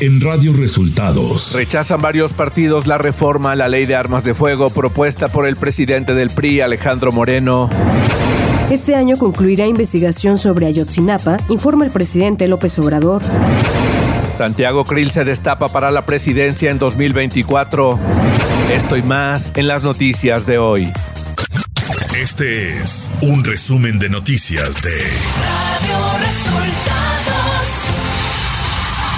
en Radio Resultados. Rechazan varios partidos la reforma a la ley de armas de fuego propuesta por el presidente del PRI, Alejandro Moreno. Este año concluirá investigación sobre Ayotzinapa, informa el presidente López Obrador. Santiago Krill se destapa para la presidencia en 2024. Esto y más en las noticias de hoy. Este es un resumen de noticias de Radio Resultados.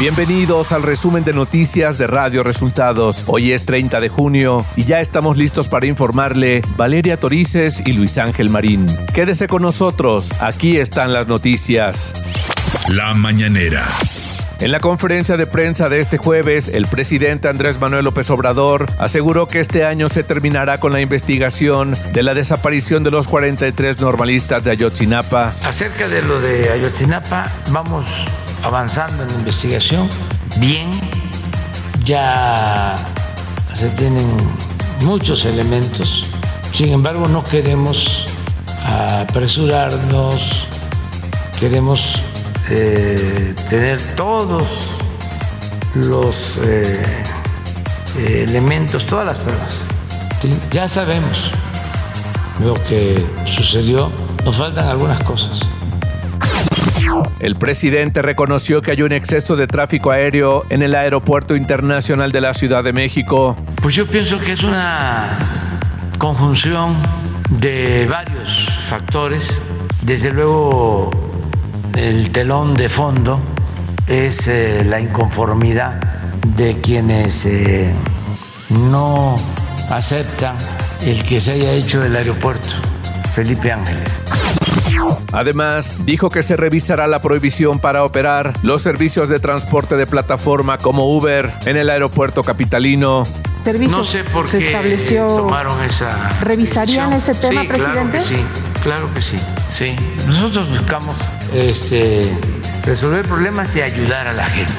Bienvenidos al resumen de noticias de Radio Resultados. Hoy es 30 de junio y ya estamos listos para informarle Valeria Torices y Luis Ángel Marín. Quédese con nosotros, aquí están las noticias. La mañanera. En la conferencia de prensa de este jueves, el presidente Andrés Manuel López Obrador aseguró que este año se terminará con la investigación de la desaparición de los 43 normalistas de Ayotzinapa. Acerca de lo de Ayotzinapa, vamos avanzando en la investigación bien, ya se tienen muchos elementos, sin embargo no queremos apresurarnos, queremos eh, tener todos los eh, elementos, todas las pruebas. Ya sabemos lo que sucedió, nos faltan algunas cosas. El presidente reconoció que hay un exceso de tráfico aéreo en el Aeropuerto Internacional de la Ciudad de México. Pues yo pienso que es una conjunción de varios factores. Desde luego el telón de fondo es eh, la inconformidad de quienes eh, no aceptan el que se haya hecho el aeropuerto Felipe Ángeles. Además, dijo que se revisará la prohibición para operar los servicios de transporte de plataforma como Uber en el aeropuerto capitalino. no sé por qué estableció, tomaron esa. ¿Revisarían ese tema, presidente? sí, claro que sí. Sí, nosotros buscamos este, resolver problemas y ayudar a la gente,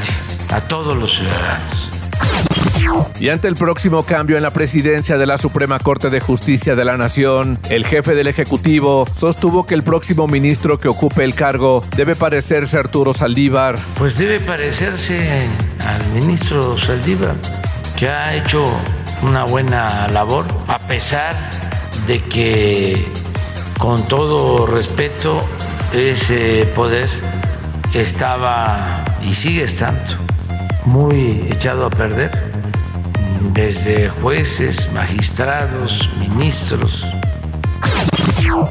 a todos los ciudadanos. Y ante el próximo cambio en la presidencia de la Suprema Corte de Justicia de la Nación, el jefe del Ejecutivo sostuvo que el próximo ministro que ocupe el cargo debe parecerse a Arturo Saldívar. Pues debe parecerse al ministro Saldívar, que ha hecho una buena labor, a pesar de que, con todo respeto, ese poder estaba y sigue estando muy echado a perder desde jueces, magistrados, ministros.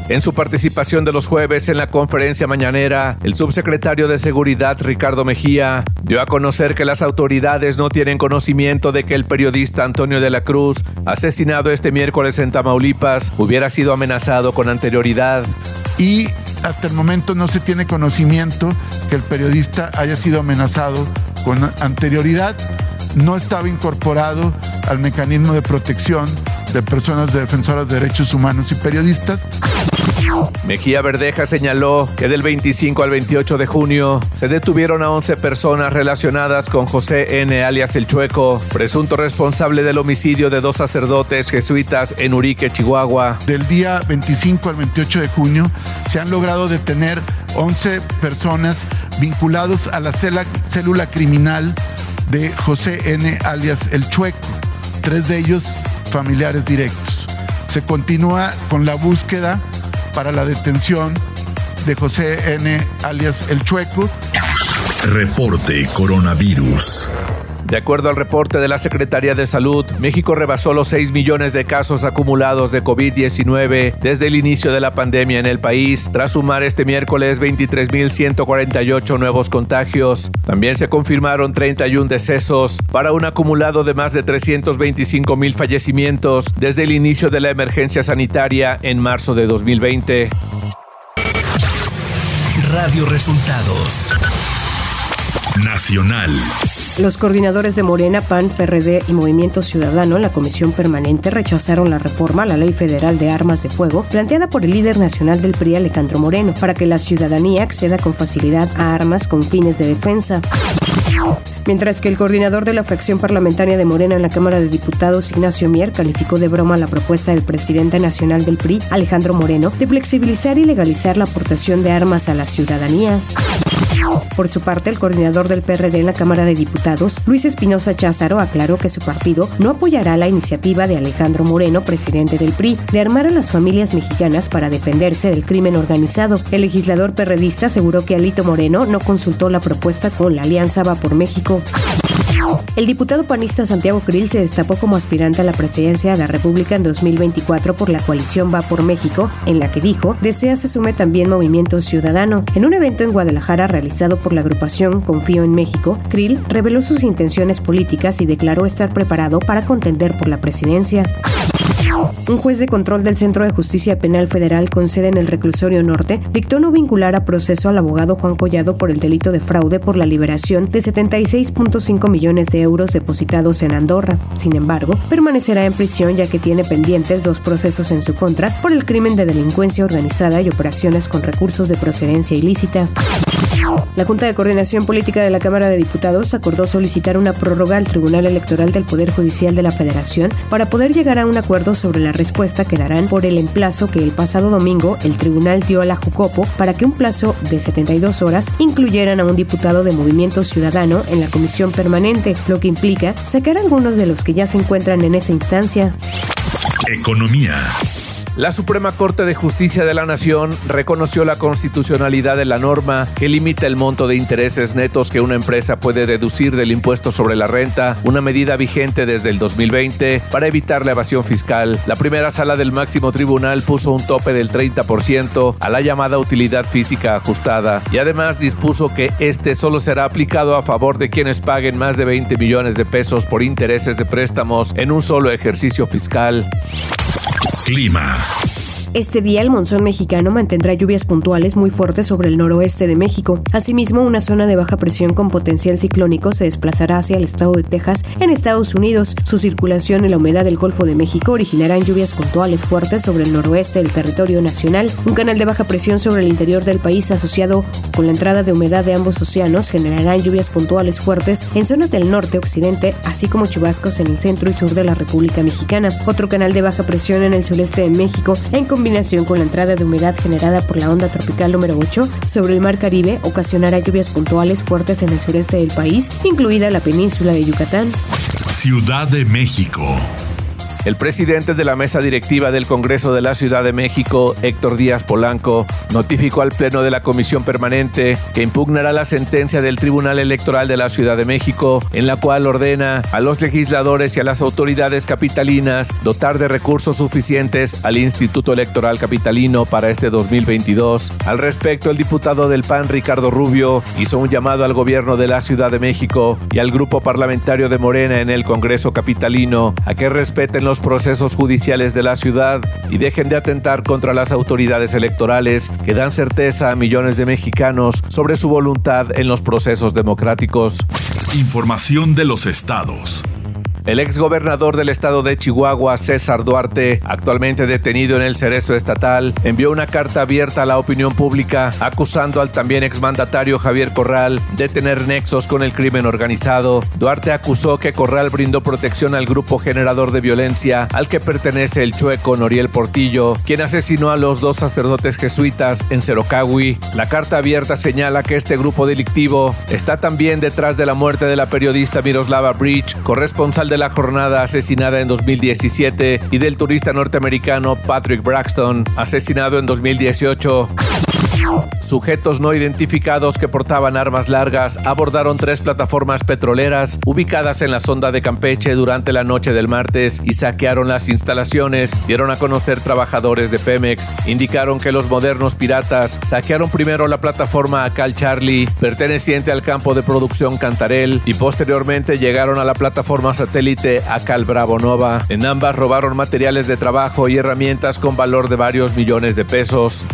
En su participación de los jueves en la conferencia mañanera, el subsecretario de Seguridad Ricardo Mejía dio a conocer que las autoridades no tienen conocimiento de que el periodista Antonio de la Cruz, asesinado este miércoles en Tamaulipas, hubiera sido amenazado con anterioridad. Y hasta el momento no se tiene conocimiento que el periodista haya sido amenazado con anterioridad no estaba incorporado al mecanismo de protección de personas defensoras de derechos humanos y periodistas. Mejía Verdeja señaló que del 25 al 28 de junio se detuvieron a 11 personas relacionadas con José N. alias El Chueco, presunto responsable del homicidio de dos sacerdotes jesuitas en Urique, Chihuahua. Del día 25 al 28 de junio se han logrado detener 11 personas vinculados a la célula criminal de José N. alias El Chueco, tres de ellos familiares directos. Se continúa con la búsqueda para la detención de José N. alias El Chueco. Reporte Coronavirus. De acuerdo al reporte de la Secretaría de Salud, México rebasó los 6 millones de casos acumulados de COVID-19 desde el inicio de la pandemia en el país, tras sumar este miércoles 23.148 nuevos contagios. También se confirmaron 31 decesos para un acumulado de más de 325 mil fallecimientos desde el inicio de la emergencia sanitaria en marzo de 2020. Radio Resultados Nacional. Los coordinadores de Morena, PAN, PRD y Movimiento Ciudadano en la Comisión Permanente rechazaron la reforma a la Ley Federal de Armas de Fuego planteada por el líder nacional del PRI, Alejandro Moreno, para que la ciudadanía acceda con facilidad a armas con fines de defensa. Mientras que el coordinador de la fracción parlamentaria de Morena en la Cámara de Diputados, Ignacio Mier, calificó de broma la propuesta del presidente nacional del PRI, Alejandro Moreno, de flexibilizar y legalizar la aportación de armas a la ciudadanía. Por su parte, el coordinador del PRD en la Cámara de Diputados, Luis Espinosa Cházaro, aclaró que su partido no apoyará la iniciativa de Alejandro Moreno, presidente del PRI, de armar a las familias mexicanas para defenderse del crimen organizado. El legislador perredista aseguró que Alito Moreno no consultó la propuesta con la Alianza Va por México. El diputado panista Santiago Krill se destapó como aspirante a la presidencia de la República en 2024 por la coalición Va por México, en la que dijo desea se sume también Movimiento Ciudadano. En un evento en Guadalajara realizado por la agrupación Confío en México, Krill reveló sus intenciones políticas y declaró estar preparado para contender por la presidencia. Un juez de control del Centro de Justicia Penal Federal con sede en el Reclusorio Norte dictó no vincular a proceso al abogado Juan Collado por el delito de fraude por la liberación de 76.5 millones de euros depositados en Andorra. Sin embargo, permanecerá en prisión ya que tiene pendientes dos procesos en su contra por el crimen de delincuencia organizada y operaciones con recursos de procedencia ilícita. La Junta de Coordinación Política de la Cámara de Diputados acordó solicitar una prórroga al Tribunal Electoral del Poder Judicial de la Federación para poder llegar a un acuerdo sobre la respuesta que darán por el emplazo que el pasado domingo el tribunal dio a la Jucopo para que un plazo de 72 horas incluyeran a un diputado de Movimiento Ciudadano en la comisión permanente, lo que implica sacar a algunos de los que ya se encuentran en esa instancia. Economía. La Suprema Corte de Justicia de la Nación reconoció la constitucionalidad de la norma que limita el monto de intereses netos que una empresa puede deducir del impuesto sobre la renta, una medida vigente desde el 2020 para evitar la evasión fiscal. La primera sala del máximo tribunal puso un tope del 30% a la llamada utilidad física ajustada y además dispuso que este solo será aplicado a favor de quienes paguen más de 20 millones de pesos por intereses de préstamos en un solo ejercicio fiscal. Clima. Este día el monzón mexicano mantendrá lluvias puntuales muy fuertes sobre el noroeste de México. Asimismo, una zona de baja presión con potencial ciclónico se desplazará hacia el estado de Texas en Estados Unidos. Su circulación en la humedad del Golfo de México originarán lluvias puntuales fuertes sobre el noroeste del territorio nacional. Un canal de baja presión sobre el interior del país asociado con la entrada de humedad de ambos océanos generarán lluvias puntuales fuertes en zonas del norte, occidente, así como chubascos en el centro y sur de la República Mexicana. Otro canal de baja presión en el sureste de México en combinación con la entrada de humedad generada por la onda tropical número 8 sobre el mar Caribe ocasionará lluvias puntuales fuertes en el sureste del país, incluida la península de Yucatán. Ciudad de México. El presidente de la mesa directiva del Congreso de la Ciudad de México, Héctor Díaz Polanco, notificó al Pleno de la Comisión Permanente que impugnará la sentencia del Tribunal Electoral de la Ciudad de México, en la cual ordena a los legisladores y a las autoridades capitalinas dotar de recursos suficientes al Instituto Electoral Capitalino para este 2022. Al respecto, el diputado del PAN, Ricardo Rubio, hizo un llamado al gobierno de la Ciudad de México y al grupo parlamentario de Morena en el Congreso Capitalino a que respeten los los procesos judiciales de la ciudad y dejen de atentar contra las autoridades electorales que dan certeza a millones de mexicanos sobre su voluntad en los procesos democráticos. Información de los estados. El exgobernador del estado de Chihuahua, César Duarte, actualmente detenido en el cerezo estatal, envió una carta abierta a la opinión pública acusando al también exmandatario Javier Corral de tener nexos con el crimen organizado. Duarte acusó que Corral brindó protección al grupo generador de violencia al que pertenece el chueco Noriel Portillo, quien asesinó a los dos sacerdotes jesuitas en Cerocahui. La carta abierta señala que este grupo delictivo está también detrás de la muerte de la periodista Miroslava Bridge, corresponsal de la jornada asesinada en 2017 y del turista norteamericano Patrick Braxton, asesinado en 2018. Sujetos no identificados que portaban armas largas abordaron tres plataformas petroleras ubicadas en la sonda de Campeche durante la noche del martes y saquearon las instalaciones. Dieron a conocer trabajadores de Pemex. Indicaron que los modernos piratas saquearon primero la plataforma Acal Charlie, perteneciente al campo de producción Cantarel, y posteriormente llegaron a la plataforma satélite Acal Bravo Nova. En ambas robaron materiales de trabajo y herramientas con valor de varios millones de pesos.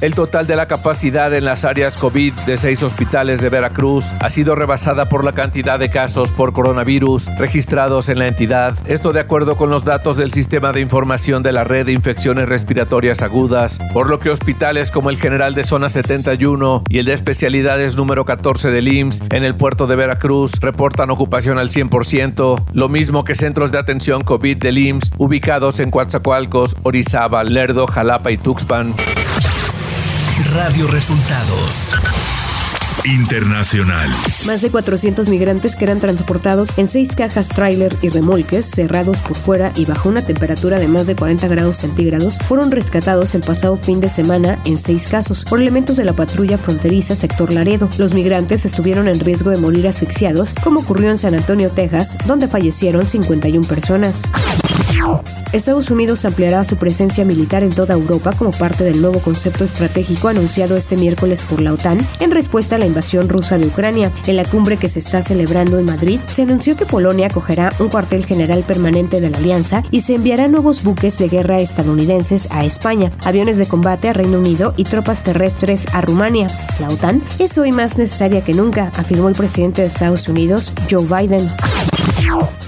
El total de la capacidad en las áreas COVID de seis hospitales de Veracruz ha sido rebasada por la cantidad de casos por coronavirus registrados en la entidad. Esto de acuerdo con los datos del Sistema de Información de la Red de Infecciones Respiratorias Agudas, por lo que hospitales como el General de Zona 71 y el de Especialidades número 14 del IMSS en el puerto de Veracruz reportan ocupación al 100%, lo mismo que centros de atención COVID del IMSS ubicados en Coatzacoalcos, Orizaba, Lerdo, Jalapa y Tuxpan. Radio Resultados Internacional. Más de 400 migrantes que eran transportados en seis cajas tráiler y remolques cerrados por fuera y bajo una temperatura de más de 40 grados centígrados fueron rescatados el pasado fin de semana en seis casos por elementos de la patrulla fronteriza sector Laredo. Los migrantes estuvieron en riesgo de morir asfixiados, como ocurrió en San Antonio, Texas, donde fallecieron 51 personas. Estados Unidos ampliará su presencia militar en toda Europa como parte del nuevo concepto estratégico anunciado este miércoles por la OTAN en respuesta a la invasión rusa de Ucrania. En la cumbre que se está celebrando en Madrid, se anunció que Polonia acogerá un cuartel general permanente de la alianza y se enviará nuevos buques de guerra estadounidenses a España, aviones de combate a Reino Unido y tropas terrestres a Rumania. La OTAN es hoy más necesaria que nunca, afirmó el presidente de Estados Unidos, Joe Biden.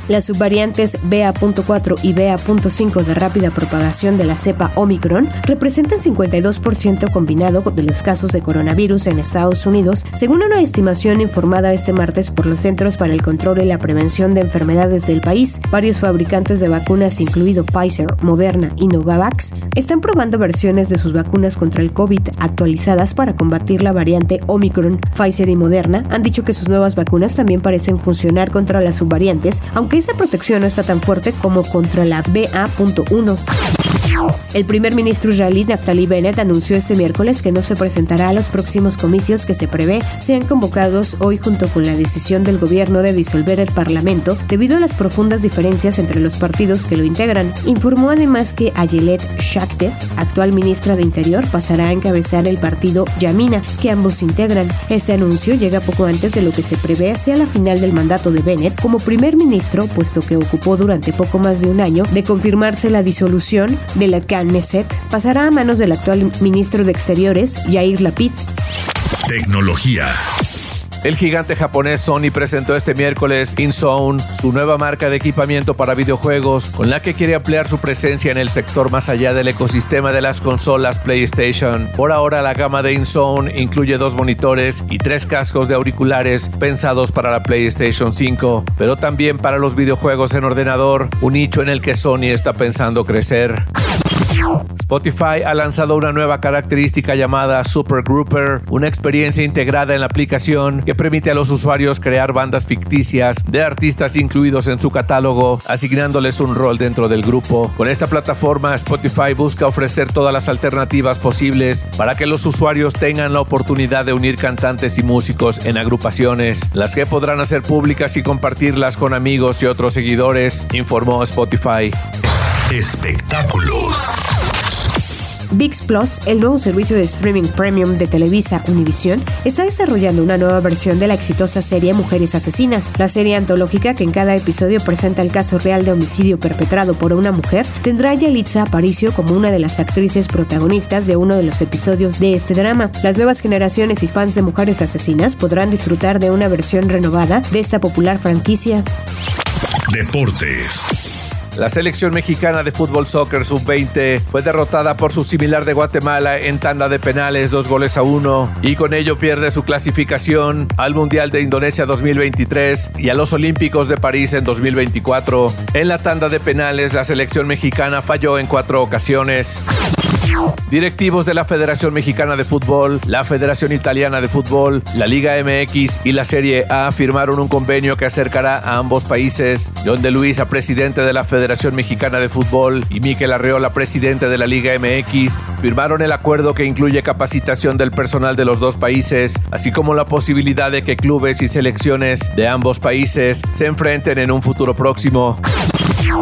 Las subvariantes BA.4 y BA.5 de rápida propagación de la cepa Omicron representan 52% combinado de los casos de coronavirus en Estados Unidos, según una estimación informada este martes por los Centros para el Control y la Prevención de Enfermedades del país. Varios fabricantes de vacunas, incluido Pfizer, Moderna y Novavax, están probando versiones de sus vacunas contra el COVID actualizadas para combatir la variante Omicron. Pfizer y Moderna han dicho que sus nuevas vacunas también parecen funcionar contra las subvariantes, aunque esa protección no está tan fuerte como contra la BA.1. El primer ministro israelí Naftali Bennett anunció este miércoles que no se presentará a los próximos comicios que se prevé sean convocados hoy junto con la decisión del gobierno de disolver el Parlamento debido a las profundas diferencias entre los partidos que lo integran. Informó además que Ayelet Shaktev, actual ministra de Interior, pasará a encabezar el partido Yamina, que ambos integran. Este anuncio llega poco antes de lo que se prevé hacia la final del mandato de Bennett como primer ministro, puesto que ocupó durante poco más de un año de confirmarse la disolución de Knesset pasará a manos del actual ministro de Exteriores, Yair Lapid. Tecnología. El gigante japonés Sony presentó este miércoles InZone, su nueva marca de equipamiento para videojuegos, con la que quiere ampliar su presencia en el sector más allá del ecosistema de las consolas PlayStation. Por ahora, la gama de InZone incluye dos monitores y tres cascos de auriculares pensados para la PlayStation 5, pero también para los videojuegos en ordenador, un nicho en el que Sony está pensando crecer. Spotify ha lanzado una nueva característica llamada Super Grouper, una experiencia integrada en la aplicación que permite a los usuarios crear bandas ficticias de artistas incluidos en su catálogo, asignándoles un rol dentro del grupo. Con esta plataforma, Spotify busca ofrecer todas las alternativas posibles para que los usuarios tengan la oportunidad de unir cantantes y músicos en agrupaciones, las que podrán hacer públicas y compartirlas con amigos y otros seguidores, informó Spotify. Espectáculos. VIX Plus, el nuevo servicio de streaming premium de Televisa Univision, está desarrollando una nueva versión de la exitosa serie Mujeres Asesinas. La serie antológica, que en cada episodio presenta el caso real de homicidio perpetrado por una mujer, tendrá a Yalitza Aparicio como una de las actrices protagonistas de uno de los episodios de este drama. Las nuevas generaciones y fans de Mujeres Asesinas podrán disfrutar de una versión renovada de esta popular franquicia. Deportes. La selección mexicana de fútbol soccer sub-20 fue derrotada por su similar de Guatemala en tanda de penales, dos goles a uno, y con ello pierde su clasificación al Mundial de Indonesia 2023 y a los Olímpicos de París en 2024. En la tanda de penales, la selección mexicana falló en cuatro ocasiones. Directivos de la Federación Mexicana de Fútbol, la Federación Italiana de Fútbol, la Liga MX y la Serie A firmaron un convenio que acercará a ambos países. donde Luisa, presidente de la Federación Mexicana de Fútbol, y Miquel Arreola, presidente de la Liga MX, firmaron el acuerdo que incluye capacitación del personal de los dos países, así como la posibilidad de que clubes y selecciones de ambos países se enfrenten en un futuro próximo.